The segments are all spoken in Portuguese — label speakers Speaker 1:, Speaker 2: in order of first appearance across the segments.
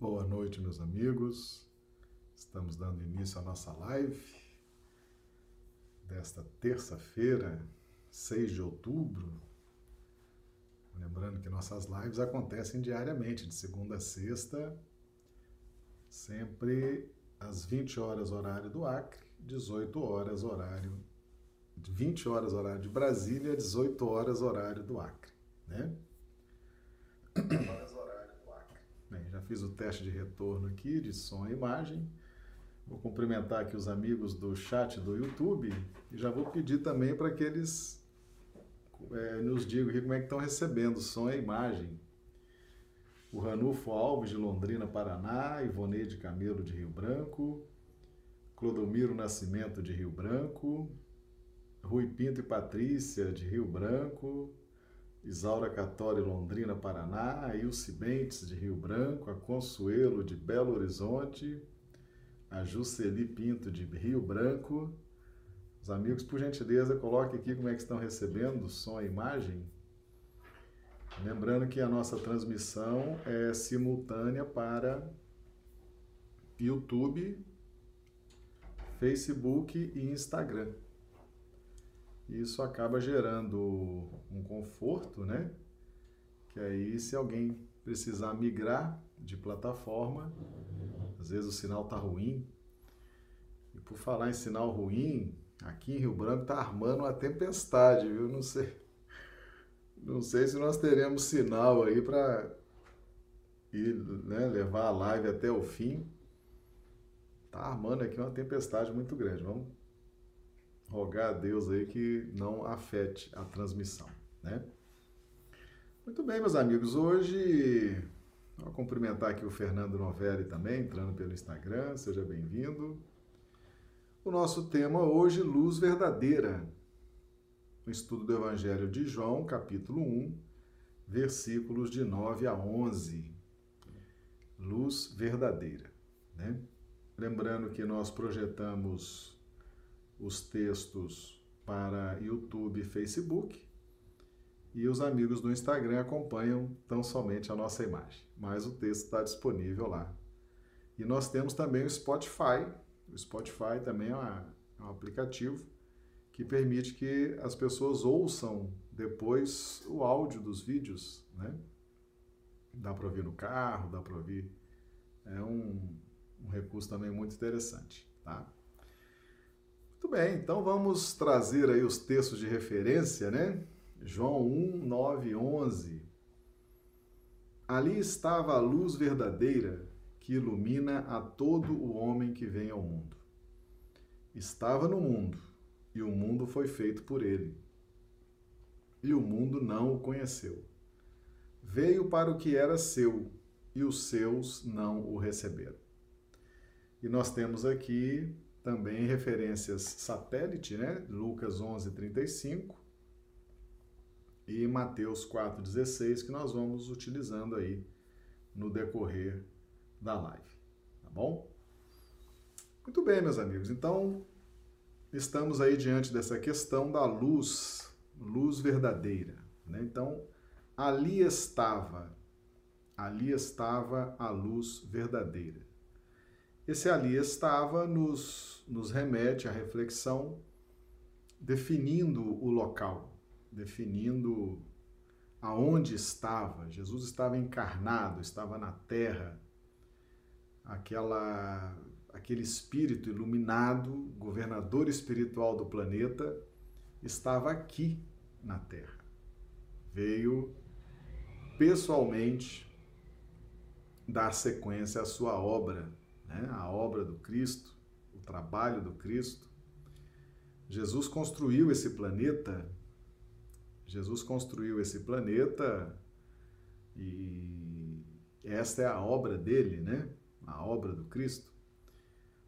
Speaker 1: Boa noite, meus amigos. Estamos dando início à nossa live desta terça-feira, 6 de outubro. Lembrando que nossas lives acontecem diariamente, de segunda a sexta, sempre às 20 horas horário do Acre, 18 horas horário 20 horas horário de Brasília, 18 horas horário do Acre, né? Fiz o teste de retorno aqui de som e imagem. Vou cumprimentar aqui os amigos do chat do YouTube e já vou pedir também para que eles é, nos digam como é que estão recebendo som e imagem. O Ranulfo Alves de Londrina, Paraná, Ivoneide Camelo de Rio Branco, Clodomiro Nascimento de Rio Branco, Rui Pinto e Patrícia de Rio Branco, Isaura Catori, Londrina, Paraná, Ilse Bentes, de Rio Branco, a Consuelo, de Belo Horizonte, a Juceli Pinto, de Rio Branco. Os amigos, por gentileza, coloquem aqui como é que estão recebendo som e imagem. Lembrando que a nossa transmissão é simultânea para YouTube, Facebook e Instagram. Isso acaba gerando um conforto, né? Que aí, se alguém precisar migrar de plataforma, às vezes o sinal tá ruim. E por falar em sinal ruim, aqui em Rio Branco tá armando uma tempestade, viu? Não sei. Não sei se nós teremos sinal aí para ir, né, levar a live até o fim. Tá armando aqui uma tempestade muito grande. Vamos rogar a Deus aí que não afete a transmissão, né? Muito bem, meus amigos, hoje vou cumprimentar aqui o Fernando Novelli também, entrando pelo Instagram, seja bem-vindo. O nosso tema hoje, luz verdadeira. O estudo do Evangelho de João, capítulo 1, versículos de 9 a 11. Luz verdadeira, né? Lembrando que nós projetamos os textos para YouTube e Facebook. E os amigos do Instagram acompanham tão somente a nossa imagem, mas o texto está disponível lá. E nós temos também o Spotify. O Spotify também é, uma, é um aplicativo que permite que as pessoas ouçam depois o áudio dos vídeos, né? Dá para ouvir no carro, dá para ouvir. É um, um recurso também muito interessante, tá? Muito bem, então vamos trazer aí os textos de referência, né? João 1, 9, 11. Ali estava a luz verdadeira que ilumina a todo o homem que vem ao mundo. Estava no mundo, e o mundo foi feito por ele. E o mundo não o conheceu. Veio para o que era seu, e os seus não o receberam. E nós temos aqui também referências satélite, né? Lucas 11, 35 e Mateus 4, 16, que nós vamos utilizando aí no decorrer da live, tá bom? Muito bem, meus amigos, então estamos aí diante dessa questão da luz, luz verdadeira, né? Então, ali estava, ali estava a luz verdadeira. Esse ali estava nos, nos remete à reflexão, definindo o local, definindo aonde estava. Jesus estava encarnado, estava na terra. Aquela, aquele espírito iluminado, governador espiritual do planeta, estava aqui na terra. Veio pessoalmente dar sequência à sua obra né? a obra do Cristo, o trabalho do Cristo. Jesus construiu esse planeta, Jesus construiu esse planeta e esta é a obra dele, né? A obra do Cristo.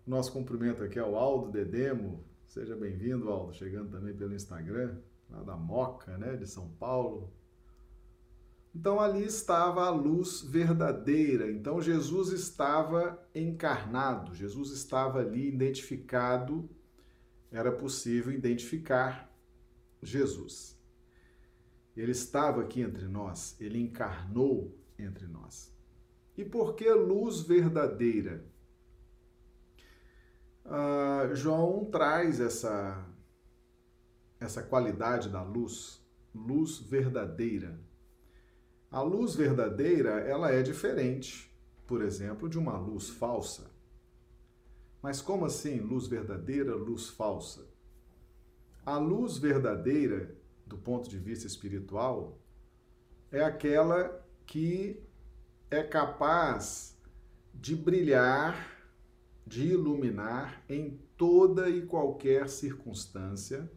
Speaker 1: Nosso cumprimento aqui ao Aldo Dedemo, seja bem-vindo, Aldo, chegando também pelo Instagram, lá da Moca, né, de São Paulo. Então ali estava a luz verdadeira. Então Jesus estava encarnado, Jesus estava ali identificado, era possível identificar Jesus. Ele estava aqui entre nós, ele encarnou entre nós. E por que luz verdadeira? Uh, João traz essa, essa qualidade da luz, luz verdadeira. A luz verdadeira, ela é diferente, por exemplo, de uma luz falsa. Mas como assim luz verdadeira, luz falsa? A luz verdadeira, do ponto de vista espiritual, é aquela que é capaz de brilhar de iluminar em toda e qualquer circunstância.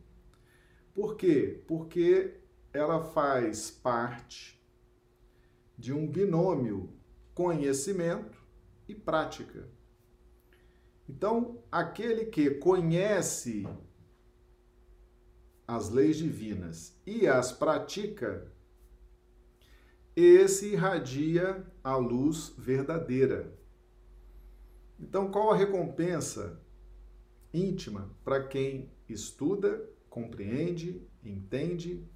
Speaker 1: Por quê? Porque ela faz parte de um binômio conhecimento e prática. Então, aquele que conhece as leis divinas e as pratica, esse irradia a luz verdadeira. Então, qual a recompensa íntima para quem estuda, compreende, entende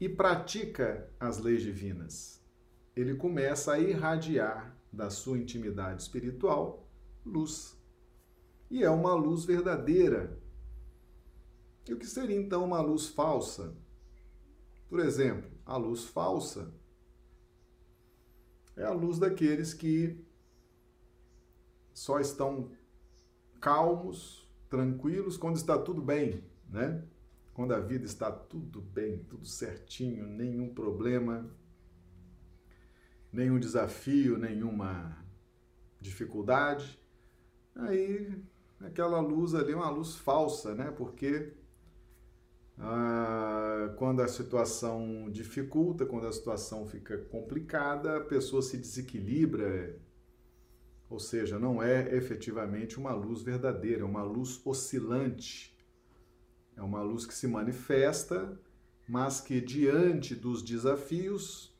Speaker 1: e pratica as leis divinas? Ele começa a irradiar da sua intimidade espiritual luz. E é uma luz verdadeira. E o que seria então uma luz falsa? Por exemplo, a luz falsa é a luz daqueles que só estão calmos, tranquilos quando está tudo bem, né? Quando a vida está tudo bem, tudo certinho, nenhum problema, nenhum desafio, nenhuma dificuldade. Aí aquela luz ali é uma luz falsa, né? Porque ah, quando a situação dificulta, quando a situação fica complicada, a pessoa se desequilibra, ou seja, não é efetivamente uma luz verdadeira, é uma luz oscilante. É uma luz que se manifesta, mas que diante dos desafios,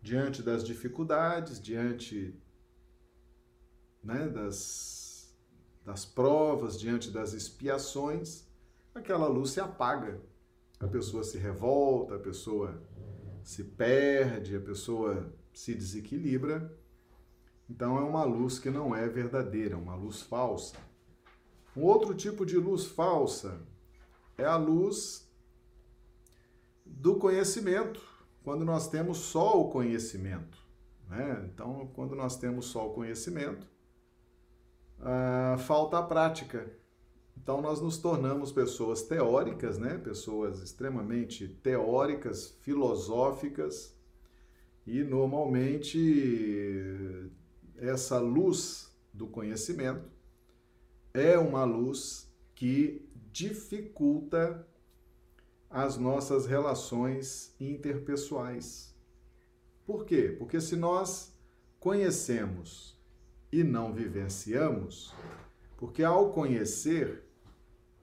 Speaker 1: diante das dificuldades, diante né, das, das provas, diante das expiações, aquela luz se apaga. A pessoa se revolta, a pessoa se perde, a pessoa se desequilibra então é uma luz que não é verdadeira, é uma luz falsa. Um outro tipo de luz falsa é a luz do conhecimento, quando nós temos só o conhecimento. Né? Então, quando nós temos só o conhecimento, ah, falta a prática. Então, nós nos tornamos pessoas teóricas, né? pessoas extremamente teóricas, filosóficas, e normalmente essa luz do conhecimento é uma luz que dificulta as nossas relações interpessoais. Por quê? Porque se nós conhecemos e não vivenciamos, porque ao conhecer,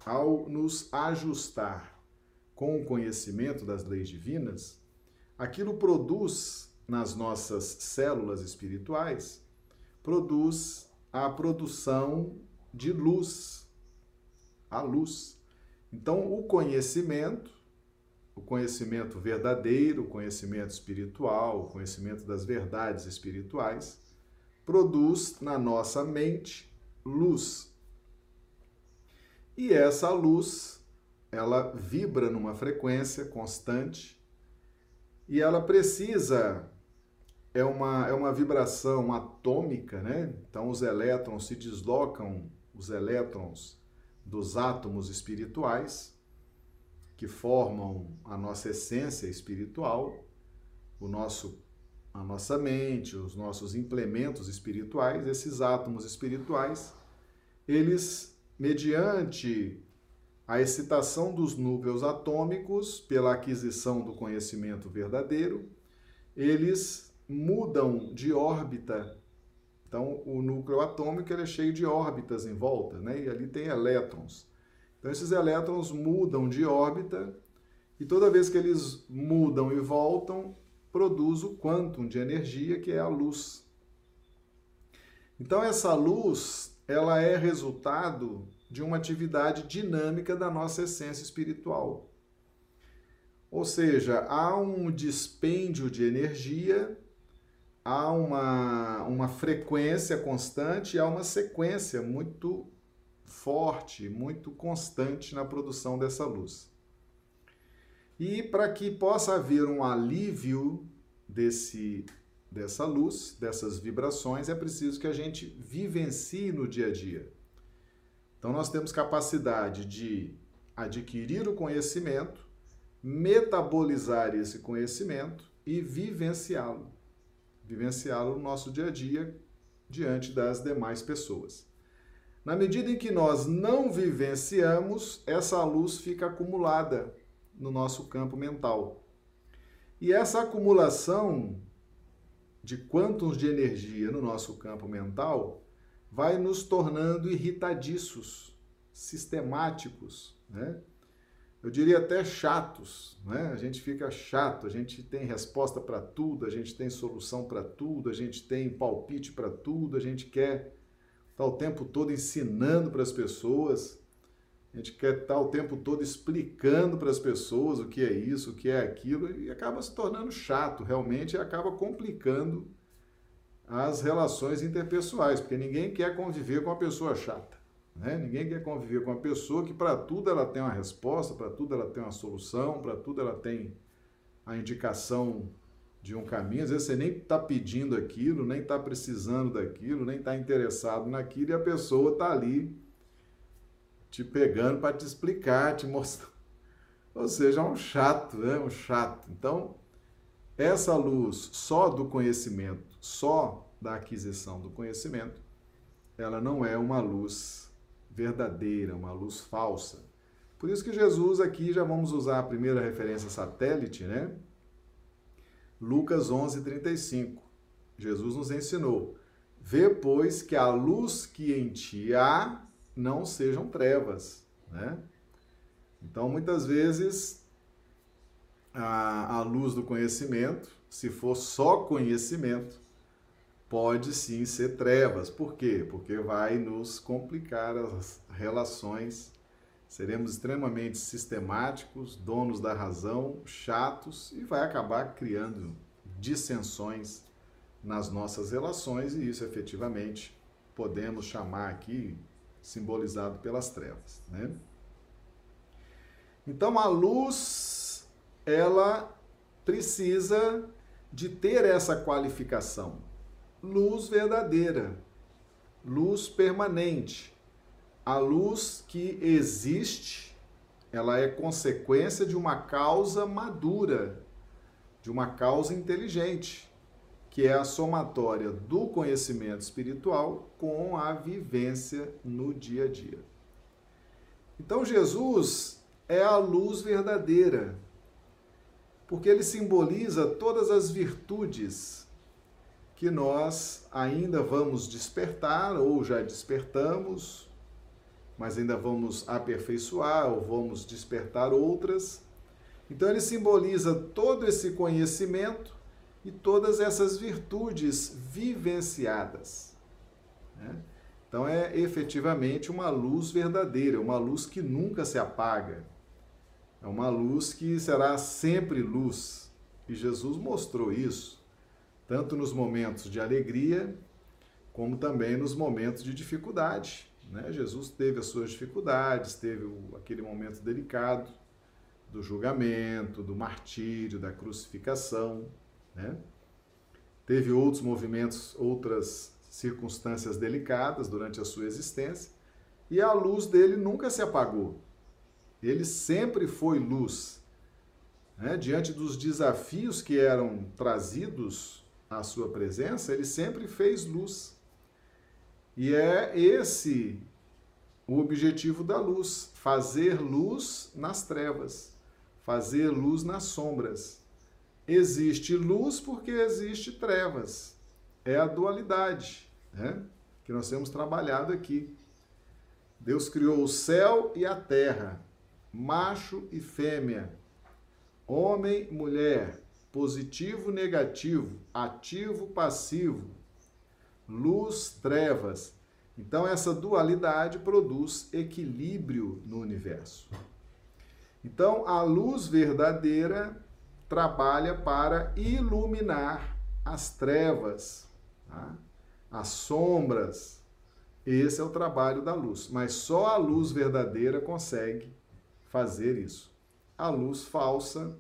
Speaker 1: ao nos ajustar com o conhecimento das leis divinas, aquilo produz nas nossas células espirituais produz a produção de luz, a luz. Então, o conhecimento, o conhecimento verdadeiro, o conhecimento espiritual, o conhecimento das verdades espirituais, produz na nossa mente luz. E essa luz, ela vibra numa frequência constante e ela precisa é uma, é uma vibração atômica, né? Então os elétrons se deslocam, os elétrons dos átomos espirituais que formam a nossa essência espiritual, o nosso a nossa mente, os nossos implementos espirituais, esses átomos espirituais, eles mediante a excitação dos núcleos atômicos pela aquisição do conhecimento verdadeiro, eles mudam de órbita. Então, o núcleo atômico é cheio de órbitas em volta, né? E ali tem elétrons. Então, esses elétrons mudam de órbita e toda vez que eles mudam e voltam, produz o quantum de energia, que é a luz. Então, essa luz, ela é resultado de uma atividade dinâmica da nossa essência espiritual. Ou seja, há um dispêndio de energia há uma, uma frequência constante e há uma sequência muito forte, muito constante na produção dessa luz. E para que possa haver um alívio desse dessa luz, dessas vibrações, é preciso que a gente vivencie no dia a dia. Então nós temos capacidade de adquirir o conhecimento, metabolizar esse conhecimento e vivenciá-lo. Vivenciá-lo no nosso dia a dia diante das demais pessoas. Na medida em que nós não vivenciamos, essa luz fica acumulada no nosso campo mental. E essa acumulação de quantos de energia no nosso campo mental vai nos tornando irritadiços, sistemáticos, né? Eu diria até chatos, né? A gente fica chato, a gente tem resposta para tudo, a gente tem solução para tudo, a gente tem palpite para tudo, a gente quer estar tá o tempo todo ensinando para as pessoas, a gente quer estar tá o tempo todo explicando para as pessoas o que é isso, o que é aquilo, e acaba se tornando chato realmente e acaba complicando as relações interpessoais, porque ninguém quer conviver com uma pessoa chata. Né? Ninguém quer conviver com uma pessoa que para tudo ela tem uma resposta, para tudo ela tem uma solução, para tudo ela tem a indicação de um caminho. Às vezes você nem está pedindo aquilo, nem está precisando daquilo, nem está interessado naquilo, e a pessoa está ali te pegando para te explicar, te mostrar. Ou seja, é um chato, né? Um chato. Então, essa luz só do conhecimento só da aquisição do conhecimento, ela não é uma luz verdadeira, uma luz falsa. Por isso que Jesus aqui já vamos usar a primeira referência satélite, né? Lucas 11:35. Jesus nos ensinou: "Vê, pois, que a luz que em ti há não sejam trevas", né? Então, muitas vezes a, a luz do conhecimento, se for só conhecimento, pode sim ser trevas. Por quê? Porque vai nos complicar as relações. Seremos extremamente sistemáticos, donos da razão, chatos e vai acabar criando dissensões nas nossas relações e isso efetivamente podemos chamar aqui simbolizado pelas trevas, né? Então a luz ela precisa de ter essa qualificação luz verdadeira, luz permanente. A luz que existe, ela é consequência de uma causa madura, de uma causa inteligente, que é a somatória do conhecimento espiritual com a vivência no dia a dia. Então Jesus é a luz verdadeira, porque ele simboliza todas as virtudes que nós ainda vamos despertar ou já despertamos, mas ainda vamos aperfeiçoar ou vamos despertar outras. Então ele simboliza todo esse conhecimento e todas essas virtudes vivenciadas. Né? Então é efetivamente uma luz verdadeira, uma luz que nunca se apaga. É uma luz que será sempre luz. E Jesus mostrou isso tanto nos momentos de alegria, como também nos momentos de dificuldade. Né? Jesus teve as suas dificuldades, teve aquele momento delicado do julgamento, do martírio, da crucificação. Né? Teve outros movimentos, outras circunstâncias delicadas durante a sua existência, e a luz dele nunca se apagou. Ele sempre foi luz. Né? Diante dos desafios que eram trazidos a sua presença, ele sempre fez luz. E é esse o objetivo da luz: fazer luz nas trevas, fazer luz nas sombras. Existe luz porque existe trevas. É a dualidade né? que nós temos trabalhado aqui. Deus criou o céu e a terra, macho e fêmea, homem, mulher, positivo, negativo, ativo, passivo, luz, trevas. Então, essa dualidade produz equilíbrio no universo. Então, a luz verdadeira trabalha para iluminar as trevas, tá? as sombras. Esse é o trabalho da luz. Mas só a luz verdadeira consegue fazer isso. A luz falsa,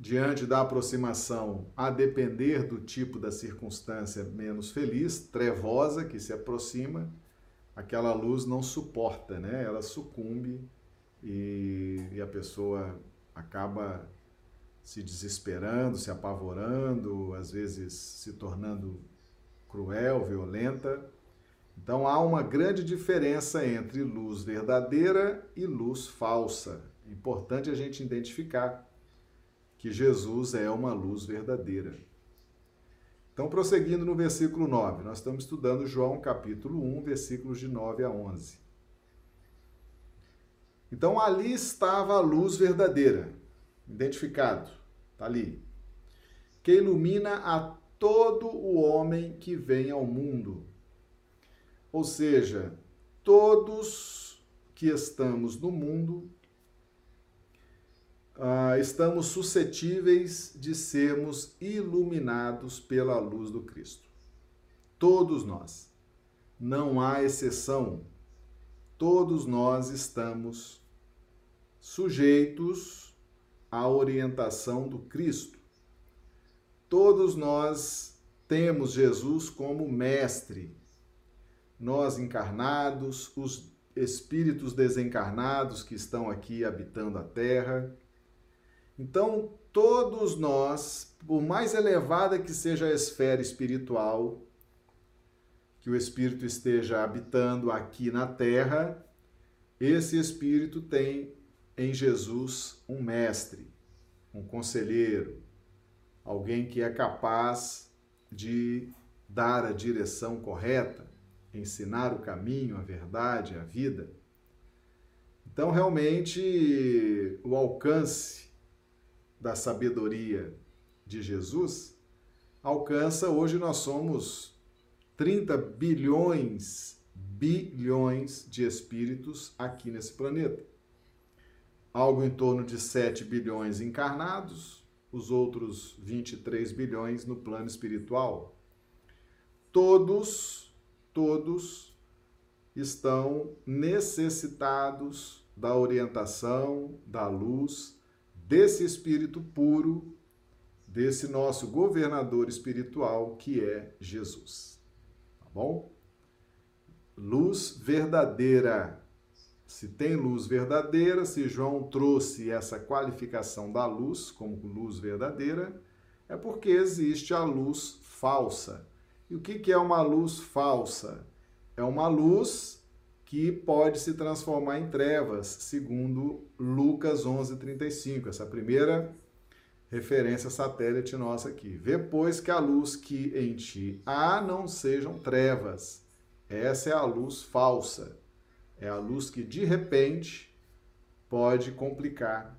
Speaker 1: diante da aproximação, a depender do tipo da circunstância menos feliz, trevosa, que se aproxima, aquela luz não suporta, né? Ela sucumbe e, e a pessoa acaba se desesperando, se apavorando, às vezes se tornando cruel, violenta. Então há uma grande diferença entre luz verdadeira e luz falsa. Importante a gente identificar que Jesus é uma luz verdadeira. Então, prosseguindo no versículo 9, nós estamos estudando João capítulo 1, versículos de 9 a 11. Então, ali estava a luz verdadeira, identificado, está ali, que ilumina a todo o homem que vem ao mundo. Ou seja, todos que estamos no mundo uh, estamos suscetíveis de sermos iluminados pela luz do Cristo. Todos nós. Não há exceção. Todos nós estamos sujeitos à orientação do Cristo. Todos nós temos Jesus como mestre. Nós encarnados, os espíritos desencarnados que estão aqui habitando a terra, então, todos nós, por mais elevada que seja a esfera espiritual que o espírito esteja habitando aqui na terra, esse espírito tem em Jesus um mestre, um conselheiro, alguém que é capaz de dar a direção correta, ensinar o caminho, a verdade, a vida. Então, realmente, o alcance da sabedoria de Jesus alcança, hoje nós somos 30 bilhões, bilhões de espíritos aqui nesse planeta. Algo em torno de 7 bilhões encarnados, os outros 23 bilhões no plano espiritual. Todos, todos estão necessitados da orientação, da luz, desse espírito puro, desse nosso governador espiritual que é Jesus. Tá bom? Luz verdadeira. Se tem luz verdadeira, se João trouxe essa qualificação da luz como luz verdadeira, é porque existe a luz falsa. E o que é uma luz falsa? É uma luz que pode se transformar em trevas, segundo Lucas 11:35, essa primeira referência satélite nossa aqui. Vê, pois, que a luz que em ti há não sejam trevas. Essa é a luz falsa. É a luz que de repente pode complicar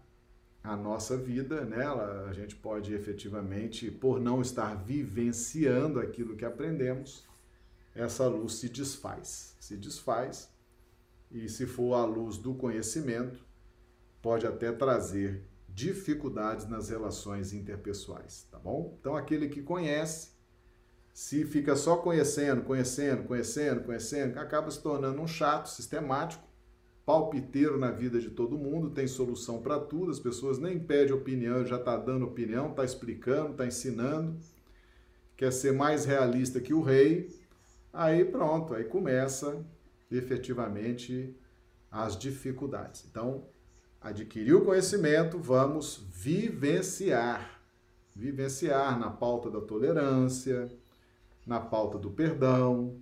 Speaker 1: a nossa vida, né? A gente pode efetivamente, por não estar vivenciando aquilo que aprendemos, essa luz se desfaz. Se desfaz e, se for à luz do conhecimento, pode até trazer dificuldades nas relações interpessoais, tá bom? Então, aquele que conhece, se fica só conhecendo, conhecendo, conhecendo, conhecendo, acaba se tornando um chato, sistemático, palpiteiro na vida de todo mundo, tem solução para tudo, as pessoas nem pedem opinião, já está dando opinião, está explicando, está ensinando, quer ser mais realista que o rei, aí pronto, aí começa efetivamente as dificuldades. Então, adquirir o conhecimento, vamos vivenciar. Vivenciar na pauta da tolerância, na pauta do perdão,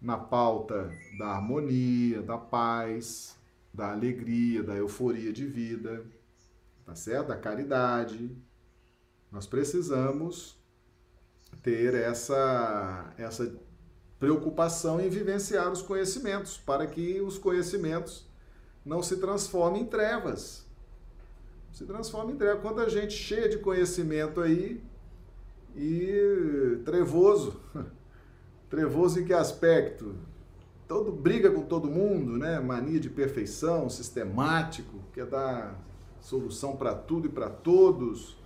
Speaker 1: na pauta da harmonia, da paz, da alegria, da euforia de vida, tá certo? Da caridade. Nós precisamos ter essa essa preocupação em vivenciar os conhecimentos, para que os conhecimentos não se transformem em trevas. Se transformem em trevas. Quanta gente cheia de conhecimento aí e trevoso. Trevoso em que aspecto? Todo briga com todo mundo, né? Mania de perfeição, sistemático, quer dar solução para tudo e para todos,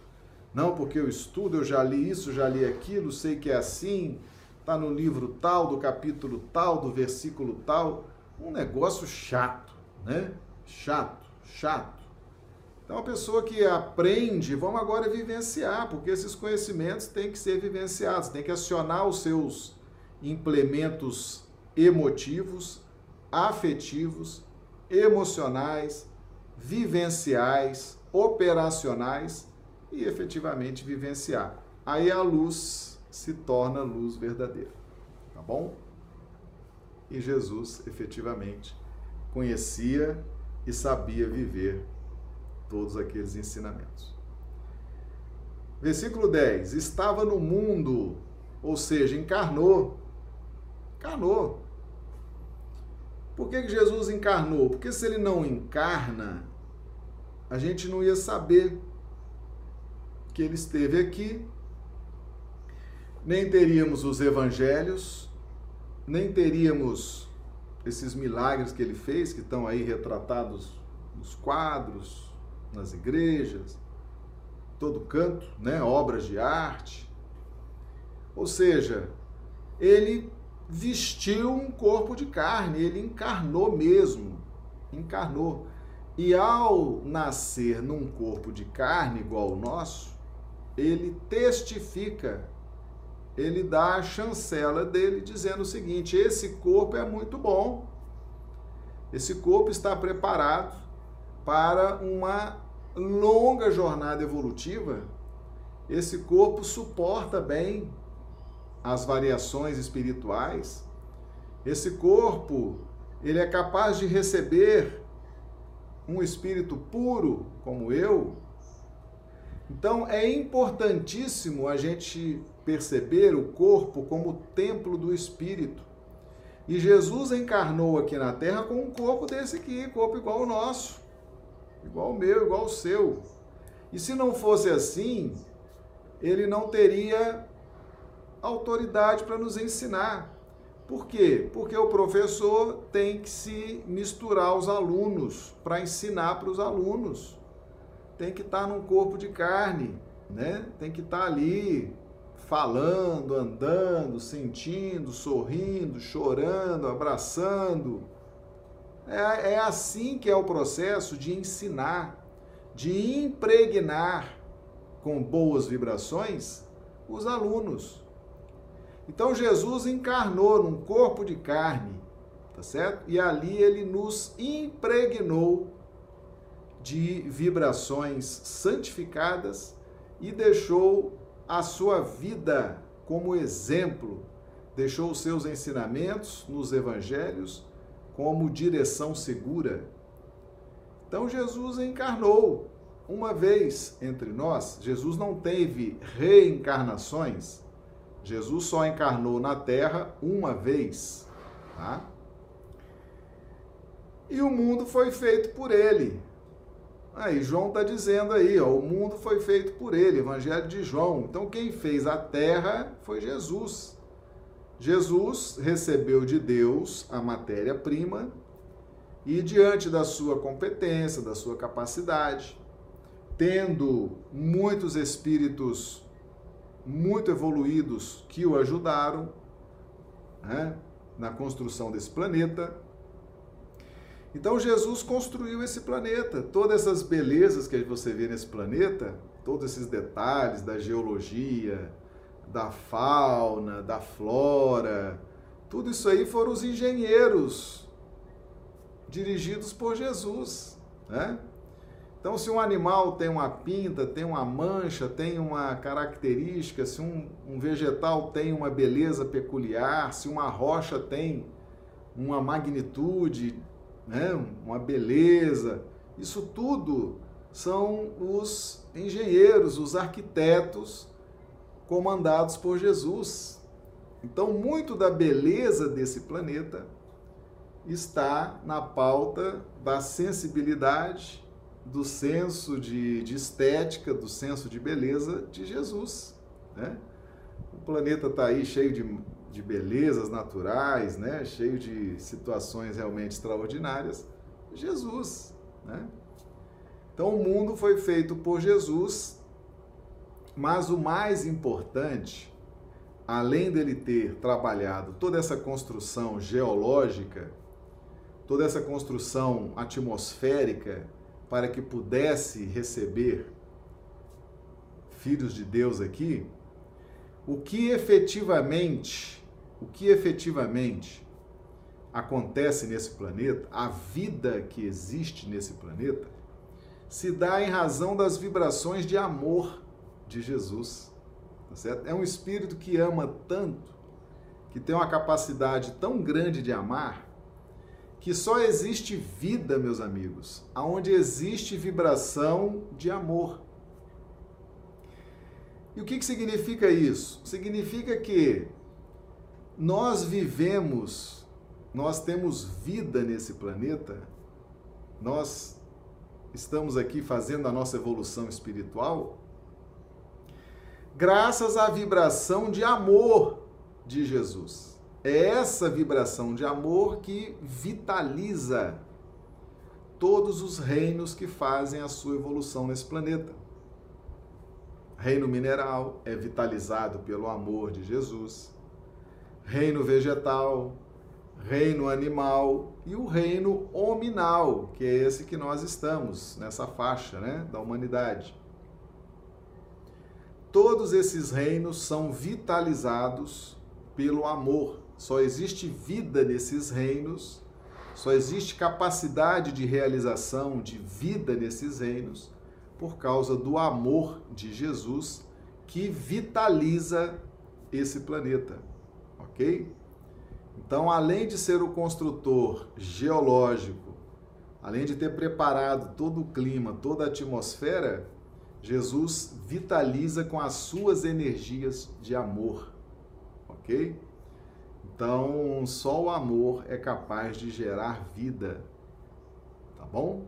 Speaker 1: Não, porque eu estudo, eu já li isso, já li aquilo, sei que é assim, está no livro tal, do capítulo tal, do versículo tal. Um negócio chato, né? Chato, chato. Então, a pessoa que aprende, vamos agora vivenciar, porque esses conhecimentos têm que ser vivenciados, tem que acionar os seus implementos emotivos, afetivos, emocionais, vivenciais, operacionais e efetivamente vivenciar. Aí a luz se torna luz verdadeira. Tá bom? E Jesus efetivamente conhecia e sabia viver todos aqueles ensinamentos. Versículo 10: Estava no mundo, ou seja, encarnou. Encarnou. Por que, que Jesus encarnou? Porque se ele não encarna, a gente não ia saber que ele esteve aqui, nem teríamos os evangelhos, nem teríamos esses milagres que ele fez, que estão aí retratados nos quadros, nas igrejas, todo canto, né? obras de arte. Ou seja, ele vestiu um corpo de carne, ele encarnou mesmo, encarnou. E ao nascer num corpo de carne igual ao nosso, ele testifica, ele dá a chancela dele dizendo o seguinte: esse corpo é muito bom, esse corpo está preparado para uma longa jornada evolutiva, esse corpo suporta bem as variações espirituais. Esse corpo, ele é capaz de receber um espírito puro como eu. Então é importantíssimo a gente perceber o corpo como templo do espírito. E Jesus encarnou aqui na terra com um corpo desse aqui, corpo igual ao nosso, igual ao meu, igual ao seu. E se não fosse assim, ele não teria autoridade para nos ensinar. Por quê? Porque o professor tem que se misturar aos alunos para ensinar para os alunos. Tem que estar num corpo de carne, né? Tem que estar ali falando, andando, sentindo, sorrindo, chorando, abraçando. É, é assim que é o processo de ensinar, de impregnar com boas vibrações os alunos. Então Jesus encarnou num corpo de carne, tá certo? E ali ele nos impregnou de vibrações santificadas e deixou a sua vida como exemplo, deixou os seus ensinamentos nos evangelhos como direção segura. Então Jesus encarnou uma vez entre nós. Jesus não teve reencarnações Jesus só encarnou na Terra uma vez, tá? E o mundo foi feito por ele. Aí João está dizendo aí, ó, o mundo foi feito por ele, Evangelho de João. Então quem fez a terra foi Jesus. Jesus recebeu de Deus a matéria-prima e diante da sua competência, da sua capacidade, tendo muitos espíritos muito evoluídos que o ajudaram né, na construção desse planeta. Então Jesus construiu esse planeta, todas essas belezas que você vê nesse planeta, todos esses detalhes da geologia, da fauna, da flora, tudo isso aí foram os engenheiros dirigidos por Jesus, né? Então, se um animal tem uma pinta, tem uma mancha, tem uma característica, se um, um, vegetal tem uma beleza peculiar, se uma rocha tem uma magnitude, né, uma beleza, isso tudo são os engenheiros, os arquitetos comandados por Jesus. Então, muito da beleza desse planeta está na pauta da sensibilidade do senso de, de estética, do senso de beleza de Jesus. Né? O planeta está aí cheio de, de belezas naturais, né? cheio de situações realmente extraordinárias. Jesus. Né? Então o mundo foi feito por Jesus Mas o mais importante, além dele ter trabalhado toda essa construção geológica, toda essa construção atmosférica para que pudesse receber filhos de Deus aqui, o que efetivamente, o que efetivamente acontece nesse planeta, a vida que existe nesse planeta, se dá em razão das vibrações de amor de Jesus. Tá certo? É um espírito que ama tanto, que tem uma capacidade tão grande de amar, que só existe vida, meus amigos, aonde existe vibração de amor. E o que, que significa isso? Significa que nós vivemos, nós temos vida nesse planeta, nós estamos aqui fazendo a nossa evolução espiritual, graças à vibração de amor de Jesus. É essa vibração de amor que vitaliza todos os reinos que fazem a sua evolução nesse planeta. Reino mineral é vitalizado pelo amor de Jesus. Reino vegetal, reino animal e o reino hominal, que é esse que nós estamos nessa faixa, né, da humanidade. Todos esses reinos são vitalizados pelo amor. Só existe vida nesses reinos, só existe capacidade de realização de vida nesses reinos por causa do amor de Jesus que vitaliza esse planeta, ok? Então, além de ser o construtor geológico, além de ter preparado todo o clima, toda a atmosfera, Jesus vitaliza com as suas energias de amor, ok? Então, só o amor é capaz de gerar vida, tá bom?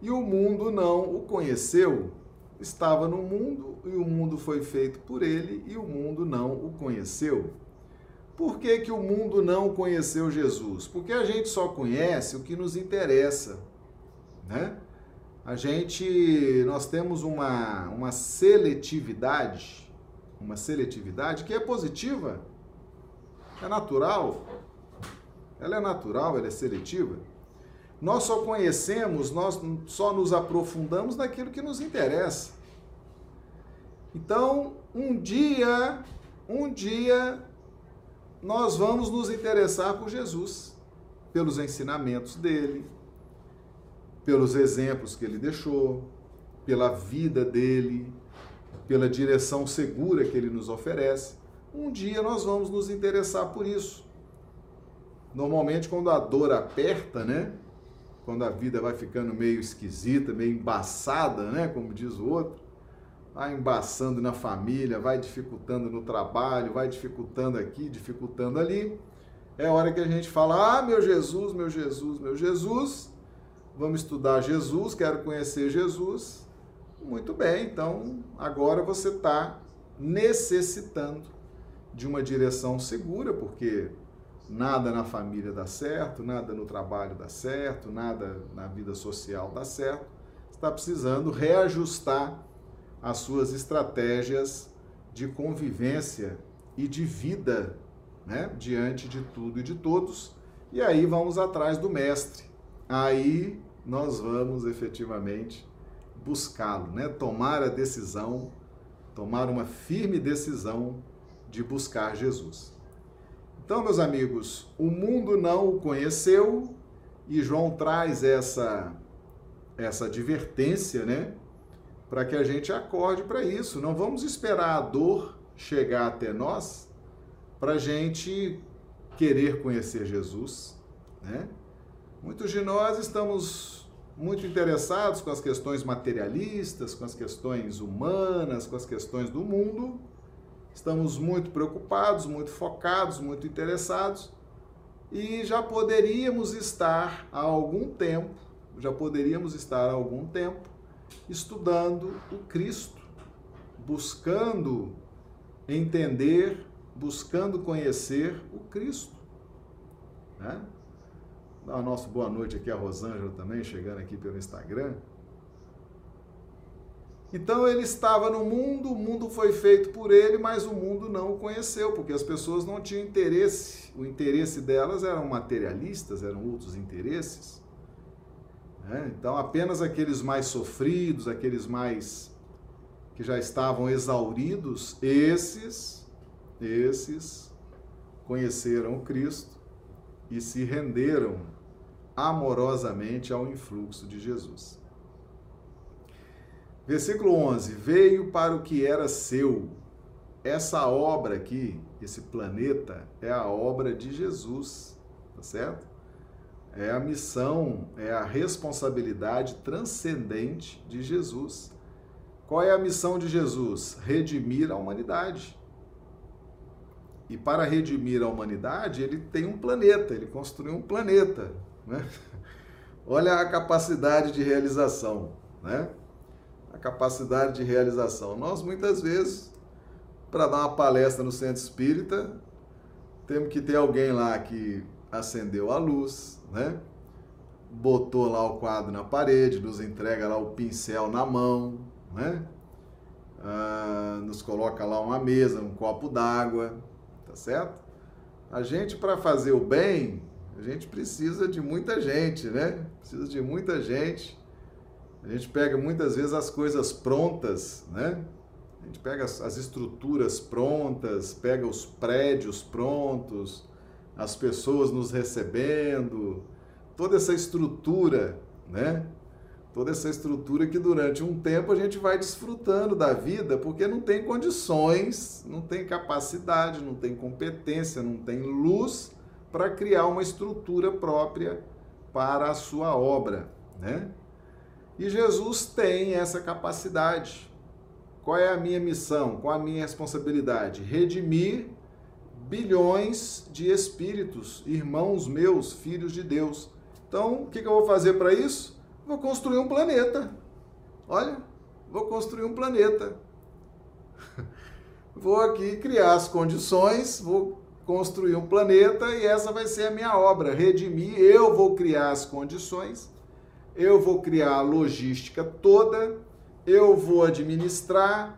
Speaker 1: E o mundo não o conheceu. Estava no mundo e o mundo foi feito por ele e o mundo não o conheceu. Por que, que o mundo não conheceu Jesus? Porque a gente só conhece o que nos interessa, né? A gente, nós temos uma, uma seletividade, uma seletividade que é positiva, é natural, ela é natural, ela é seletiva. Nós só conhecemos, nós só nos aprofundamos naquilo que nos interessa. Então, um dia, um dia, nós vamos nos interessar por Jesus, pelos ensinamentos dele, pelos exemplos que ele deixou, pela vida dele, pela direção segura que ele nos oferece. Um dia nós vamos nos interessar por isso. Normalmente, quando a dor aperta, né? Quando a vida vai ficando meio esquisita, meio embaçada, né? Como diz o outro, vai embaçando na família, vai dificultando no trabalho, vai dificultando aqui, dificultando ali. É hora que a gente fala: Ah, meu Jesus, meu Jesus, meu Jesus, vamos estudar Jesus, quero conhecer Jesus. Muito bem, então agora você está necessitando de uma direção segura, porque nada na família dá certo, nada no trabalho dá certo, nada na vida social dá certo, está precisando reajustar as suas estratégias de convivência e de vida né, diante de tudo e de todos. E aí vamos atrás do mestre. Aí nós vamos efetivamente buscá-lo, né? tomar a decisão, tomar uma firme decisão de buscar Jesus. Então, meus amigos, o mundo não o conheceu e João traz essa essa advertência, né? Para que a gente acorde para isso. Não vamos esperar a dor chegar até nós para a gente querer conhecer Jesus, né? Muitos de nós estamos muito interessados com as questões materialistas, com as questões humanas, com as questões do mundo, Estamos muito preocupados, muito focados, muito interessados e já poderíamos estar há algum tempo, já poderíamos estar há algum tempo estudando o Cristo, buscando entender, buscando conhecer o Cristo. Né? Dá a nossa boa noite aqui a Rosângela também, chegando aqui pelo Instagram. Então ele estava no mundo, o mundo foi feito por ele, mas o mundo não o conheceu, porque as pessoas não tinham interesse. O interesse delas eram materialistas, eram outros interesses. Né? Então apenas aqueles mais sofridos, aqueles mais que já estavam exauridos, esses, esses conheceram Cristo e se renderam amorosamente ao influxo de Jesus. Versículo 11: Veio para o que era seu. Essa obra aqui, esse planeta, é a obra de Jesus, tá certo? É a missão, é a responsabilidade transcendente de Jesus. Qual é a missão de Jesus? Redimir a humanidade. E para redimir a humanidade, ele tem um planeta, ele construiu um planeta. Né? Olha a capacidade de realização. Né? A capacidade de realização. Nós, muitas vezes, para dar uma palestra no centro espírita, temos que ter alguém lá que acendeu a luz, né? botou lá o quadro na parede, nos entrega lá o pincel na mão, né? Ah, nos coloca lá uma mesa, um copo d'água, tá certo? A gente, para fazer o bem, a gente precisa de muita gente, né? Precisa de muita gente a gente pega muitas vezes as coisas prontas, né? A gente pega as, as estruturas prontas, pega os prédios prontos, as pessoas nos recebendo, toda essa estrutura, né? Toda essa estrutura que durante um tempo a gente vai desfrutando da vida porque não tem condições, não tem capacidade, não tem competência, não tem luz para criar uma estrutura própria para a sua obra, né? E Jesus tem essa capacidade. Qual é a minha missão? Qual a minha responsabilidade? Redimir bilhões de espíritos, irmãos meus, filhos de Deus. Então, o que, eu vou fazer para isso? Vou construir um planeta. Olha, vou construir um planeta. Vou aqui criar as condições, vou construir um planeta e essa vai ser a minha obra. Redimir, eu vou criar as condições eu vou criar a logística toda, eu vou administrar,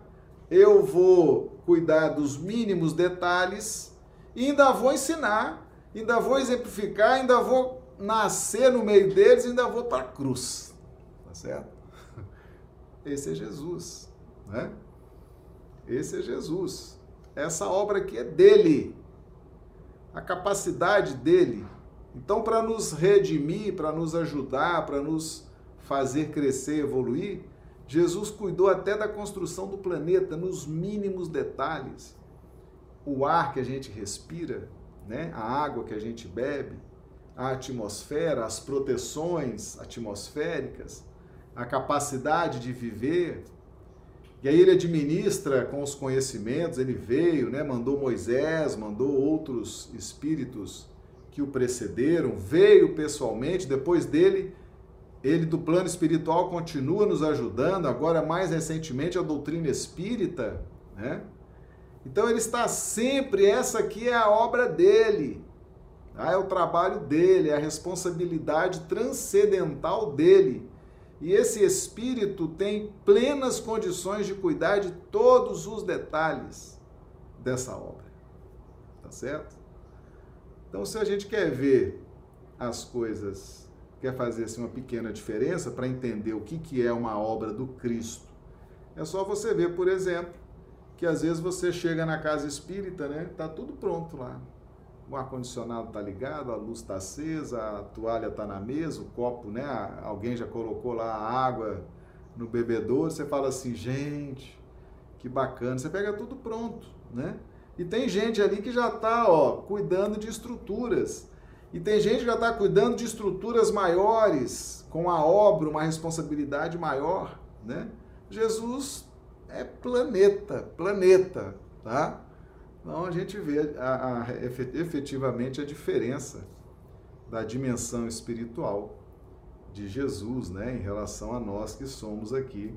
Speaker 1: eu vou cuidar dos mínimos detalhes e ainda vou ensinar, ainda vou exemplificar, ainda vou nascer no meio deles, ainda vou para a cruz. Tá certo? Esse é Jesus, né? Esse é Jesus. Essa obra aqui é dele. A capacidade dele então, para nos redimir, para nos ajudar, para nos fazer crescer, evoluir, Jesus cuidou até da construção do planeta nos mínimos detalhes. O ar que a gente respira, né? a água que a gente bebe, a atmosfera, as proteções atmosféricas, a capacidade de viver. E aí ele administra com os conhecimentos, ele veio, né? mandou Moisés, mandou outros espíritos que o precederam, veio pessoalmente, depois dele, ele do plano espiritual continua nos ajudando, agora mais recentemente a doutrina espírita, né? Então ele está sempre, essa aqui é a obra dele, tá? é o trabalho dele, é a responsabilidade transcendental dele. E esse espírito tem plenas condições de cuidar de todos os detalhes dessa obra. Tá certo? Então, se a gente quer ver as coisas, quer fazer assim, uma pequena diferença para entender o que, que é uma obra do Cristo, é só você ver, por exemplo, que às vezes você chega na casa espírita, né? Tá tudo pronto lá. O ar-condicionado está ligado, a luz está acesa, a toalha está na mesa, o copo, né? Alguém já colocou lá a água no bebedouro. Você fala assim, gente, que bacana. Você pega tudo pronto, né? E tem gente ali que já está cuidando de estruturas. E tem gente que já está cuidando de estruturas maiores, com a obra, uma responsabilidade maior. Né? Jesus é planeta, planeta, tá? Então a gente vê a, a, efetivamente a diferença da dimensão espiritual de Jesus, né, em relação a nós que somos aqui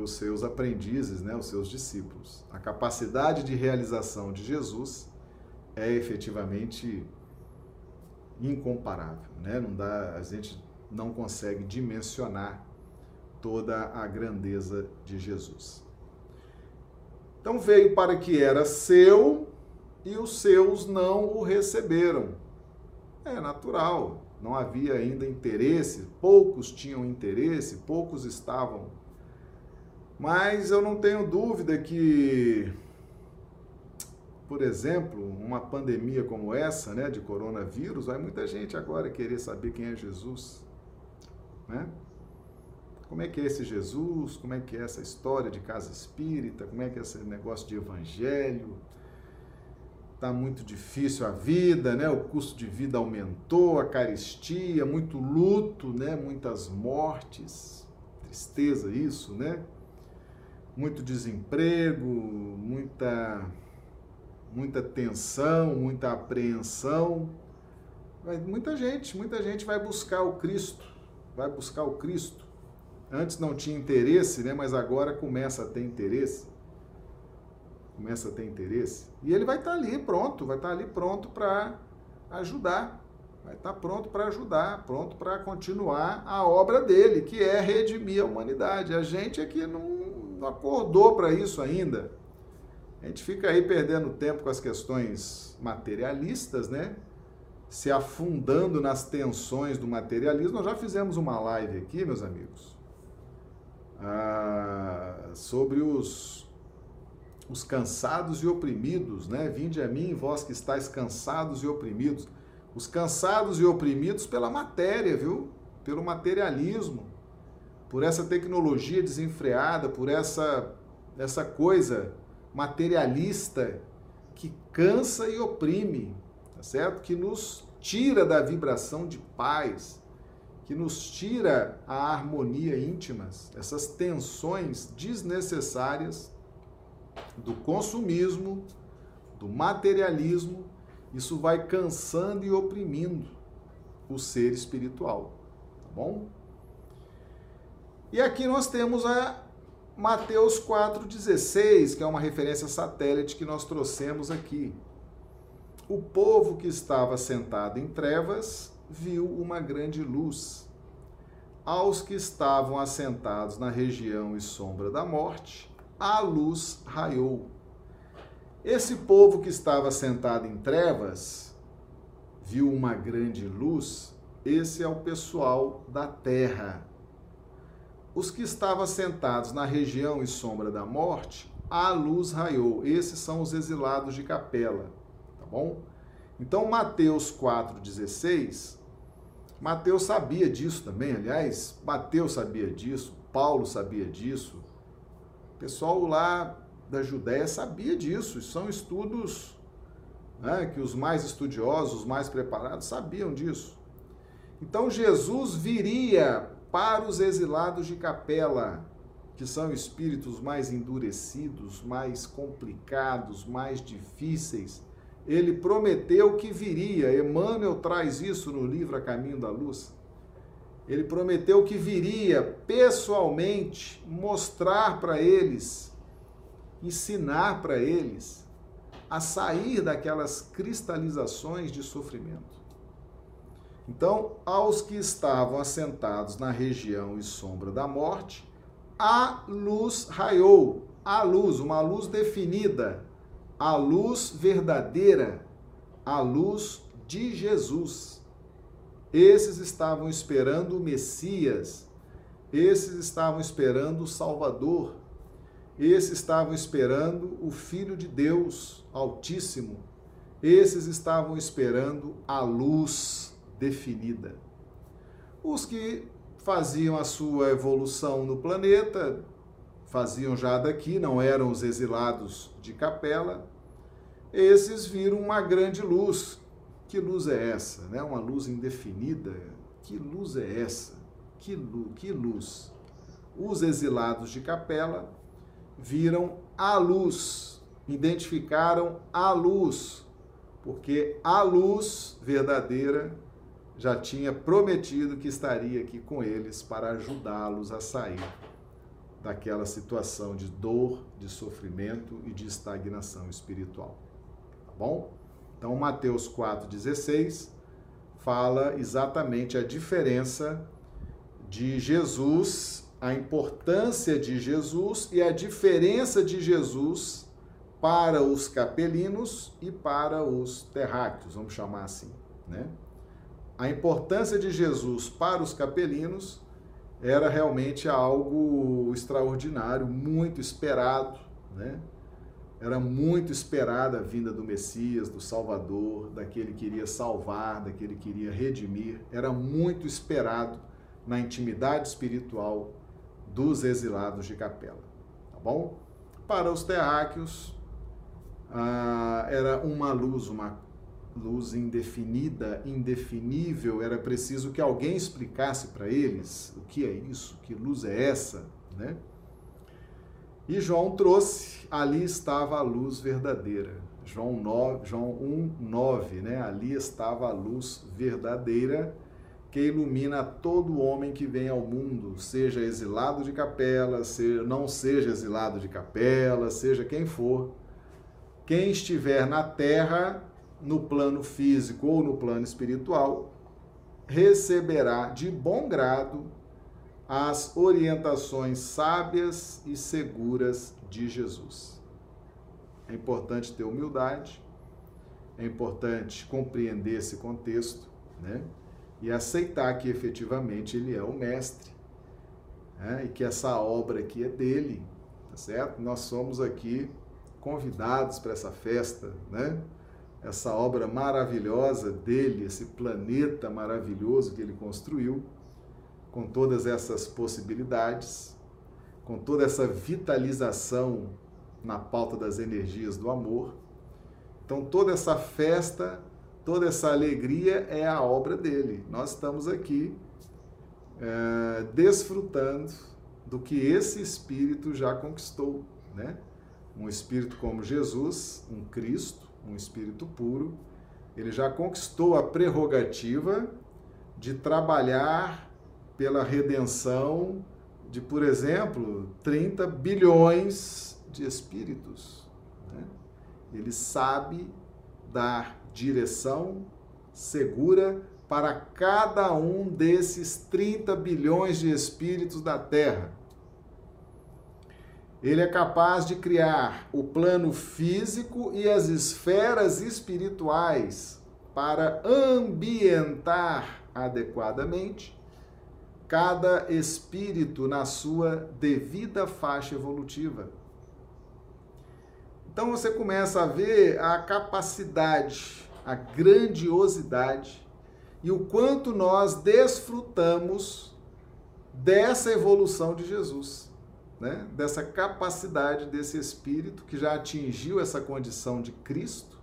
Speaker 1: os seus aprendizes, né, os seus discípulos. A capacidade de realização de Jesus é efetivamente incomparável, né? Não dá, a gente não consegue dimensionar toda a grandeza de Jesus. Então veio para que era seu e os seus não o receberam. É natural, não havia ainda interesse, poucos tinham interesse, poucos estavam. Mas eu não tenho dúvida que, por exemplo, uma pandemia como essa, né, de coronavírus, vai muita gente agora querer saber quem é Jesus, né? Como é que é esse Jesus? Como é que é essa história de casa espírita? Como é que é esse negócio de evangelho? Tá muito difícil a vida, né? O custo de vida aumentou, a caristia, muito luto, né? Muitas mortes, tristeza isso, né? Muito desemprego, muita muita tensão, muita apreensão. Muita gente, muita gente vai buscar o Cristo, vai buscar o Cristo Antes não tinha interesse, né? mas agora começa a ter interesse. Começa a ter interesse. E ele vai estar tá ali pronto, vai estar tá ali pronto para ajudar. Vai estar tá pronto para ajudar, pronto para continuar a obra dele, que é redimir a humanidade. A gente é não, não acordou para isso ainda. A gente fica aí perdendo tempo com as questões materialistas, né? Se afundando nas tensões do materialismo. Nós já fizemos uma live aqui, meus amigos, ah, sobre os, os cansados e oprimidos, né? Vinde a mim, vós que estáis cansados e oprimidos. Os cansados e oprimidos pela matéria, viu? Pelo materialismo, por essa tecnologia desenfreada, por essa, essa coisa materialista que cansa e oprime, tá certo? Que nos tira da vibração de paz, que nos tira a harmonia íntimas, essas tensões desnecessárias do consumismo, do materialismo, isso vai cansando e oprimindo o ser espiritual, tá bom? E aqui nós temos a Mateus 4,16, que é uma referência satélite que nós trouxemos aqui. O povo que estava sentado em trevas viu uma grande luz. Aos que estavam assentados na região e sombra da morte, a luz raiou. Esse povo que estava sentado em trevas viu uma grande luz. Esse é o pessoal da terra. Os que estavam sentados na região e sombra da morte, a luz raiou. Esses são os exilados de capela, tá bom? Então, Mateus 4,16, Mateus sabia disso também, aliás, Mateus sabia disso, Paulo sabia disso, o pessoal lá da Judéia sabia disso, são estudos né, que os mais estudiosos, os mais preparados sabiam disso. Então, Jesus viria para os exilados de capela, que são espíritos mais endurecidos, mais complicados, mais difíceis, ele prometeu que viria. Emmanuel traz isso no livro A Caminho da Luz. Ele prometeu que viria pessoalmente mostrar para eles, ensinar para eles a sair daquelas cristalizações de sofrimento. Então, aos que estavam assentados na região e sombra da morte, a luz raiou, a luz, uma luz definida, a luz verdadeira, a luz de Jesus. Esses estavam esperando o Messias, esses estavam esperando o Salvador, esses estavam esperando o Filho de Deus Altíssimo, esses estavam esperando a luz definida. Os que faziam a sua evolução no planeta, faziam já daqui, não eram os exilados de capela, esses viram uma grande luz. Que luz é essa? Né? Uma luz indefinida? Que luz é essa? Que, lu que luz? Os exilados de capela viram a luz, identificaram a luz, porque a luz verdadeira já tinha prometido que estaria aqui com eles para ajudá-los a sair daquela situação de dor, de sofrimento e de estagnação espiritual. Tá bom? Então, Mateus 4,16 fala exatamente a diferença de Jesus a importância de Jesus e a diferença de Jesus para os capelinos e para os terráqueos, vamos chamar assim, né? A importância de Jesus para os capelinos era realmente algo extraordinário, muito esperado, né? Era muito esperada a vinda do Messias, do Salvador, daquele que iria salvar, daquele que iria redimir. Era muito esperado na intimidade espiritual dos exilados de Capela, tá bom? Para os terráqueos, ah, era uma luz, uma luz indefinida, indefinível, era preciso que alguém explicasse para eles o que é isso, que luz é essa, né? E João trouxe, ali estava a luz verdadeira. João, 9, João 1, 9, né? Ali estava a luz verdadeira que ilumina todo homem que vem ao mundo, seja exilado de capela, seja, não seja exilado de capela, seja quem for. Quem estiver na terra, no plano físico ou no plano espiritual, receberá de bom grado as orientações sábias e seguras de Jesus. É importante ter humildade, é importante compreender esse contexto, né? E aceitar que efetivamente ele é o mestre, né? e que essa obra aqui é dele, tá certo? Nós somos aqui convidados para essa festa, né? Essa obra maravilhosa dele, esse planeta maravilhoso que ele construiu com todas essas possibilidades, com toda essa vitalização na pauta das energias do amor. Então, toda essa festa, toda essa alegria é a obra dele. Nós estamos aqui é, desfrutando do que esse Espírito já conquistou, né? Um Espírito como Jesus, um Cristo, um Espírito puro, ele já conquistou a prerrogativa de trabalhar pela redenção de, por exemplo, 30 bilhões de espíritos. Né? Ele sabe dar direção segura para cada um desses 30 bilhões de espíritos da Terra. Ele é capaz de criar o plano físico e as esferas espirituais para ambientar adequadamente cada espírito na sua devida faixa evolutiva. Então você começa a ver a capacidade, a grandiosidade e o quanto nós desfrutamos dessa evolução de Jesus, né? dessa capacidade desse espírito que já atingiu essa condição de Cristo,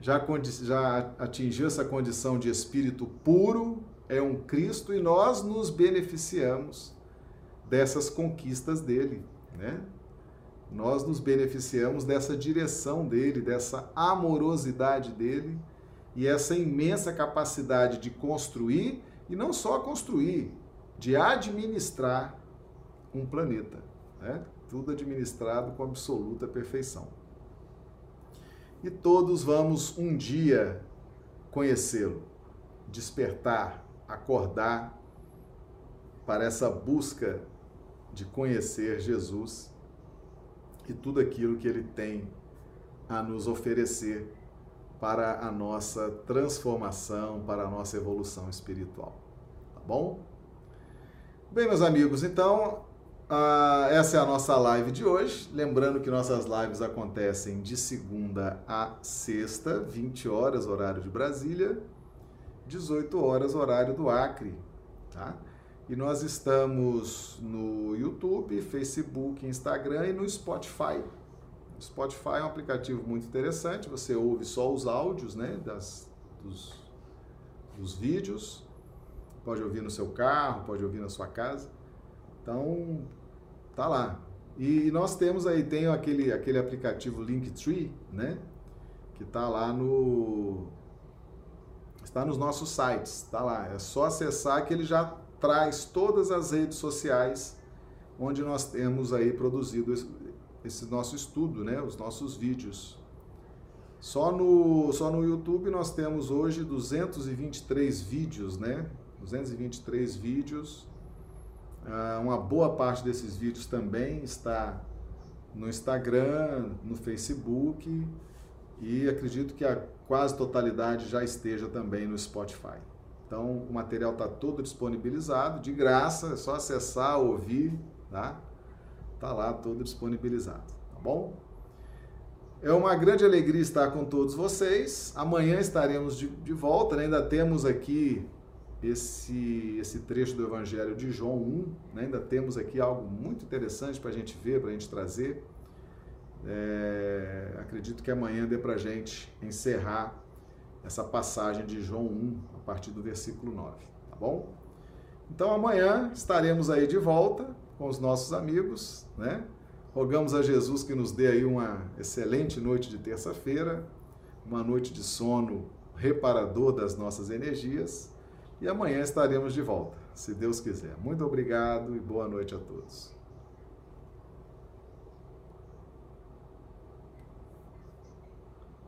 Speaker 1: já, já atingiu essa condição de espírito puro, é um Cristo e nós nos beneficiamos dessas conquistas dele, né? Nós nos beneficiamos dessa direção dele, dessa amorosidade dele e essa imensa capacidade de construir e não só construir, de administrar um planeta, né? Tudo administrado com absoluta perfeição. E todos vamos um dia conhecê-lo, despertar acordar para essa busca de conhecer Jesus e tudo aquilo que ele tem a nos oferecer para a nossa transformação, para a nossa evolução espiritual. Tá bom? Bem, meus amigos, então uh, essa é a nossa live de hoje. Lembrando que nossas lives acontecem de segunda a sexta, 20 horas, horário de Brasília, 18 horas, horário do Acre, tá? E nós estamos no YouTube, Facebook, Instagram e no Spotify. Spotify é um aplicativo muito interessante, você ouve só os áudios, né, das, dos, dos vídeos, pode ouvir no seu carro, pode ouvir na sua casa. Então, tá lá. E nós temos aí, tem aquele, aquele aplicativo Linktree, né, que tá lá no, Está nos nossos sites, está lá. É só acessar que ele já traz todas as redes sociais onde nós temos aí produzido esse nosso estudo, né? Os nossos vídeos. Só no, só no YouTube nós temos hoje 223 vídeos, né? 223 vídeos uma boa parte desses vídeos também está no Instagram, no Facebook e acredito que a quase totalidade já esteja também no Spotify. Então o material está todo disponibilizado, de graça, é só acessar, ouvir, tá? Tá lá todo disponibilizado, tá bom? É uma grande alegria estar com todos vocês. Amanhã estaremos de, de volta, né? ainda temos aqui esse, esse trecho do Evangelho de João 1, né? ainda temos aqui algo muito interessante para a gente ver, para a gente trazer. É, acredito que amanhã dê para a gente encerrar essa passagem de João 1, a partir do versículo 9, tá bom? Então amanhã estaremos aí de volta com os nossos amigos, né? Rogamos a Jesus que nos dê aí uma excelente noite de terça-feira, uma noite de sono reparador das nossas energias e amanhã estaremos de volta, se Deus quiser. Muito obrigado e boa noite a todos.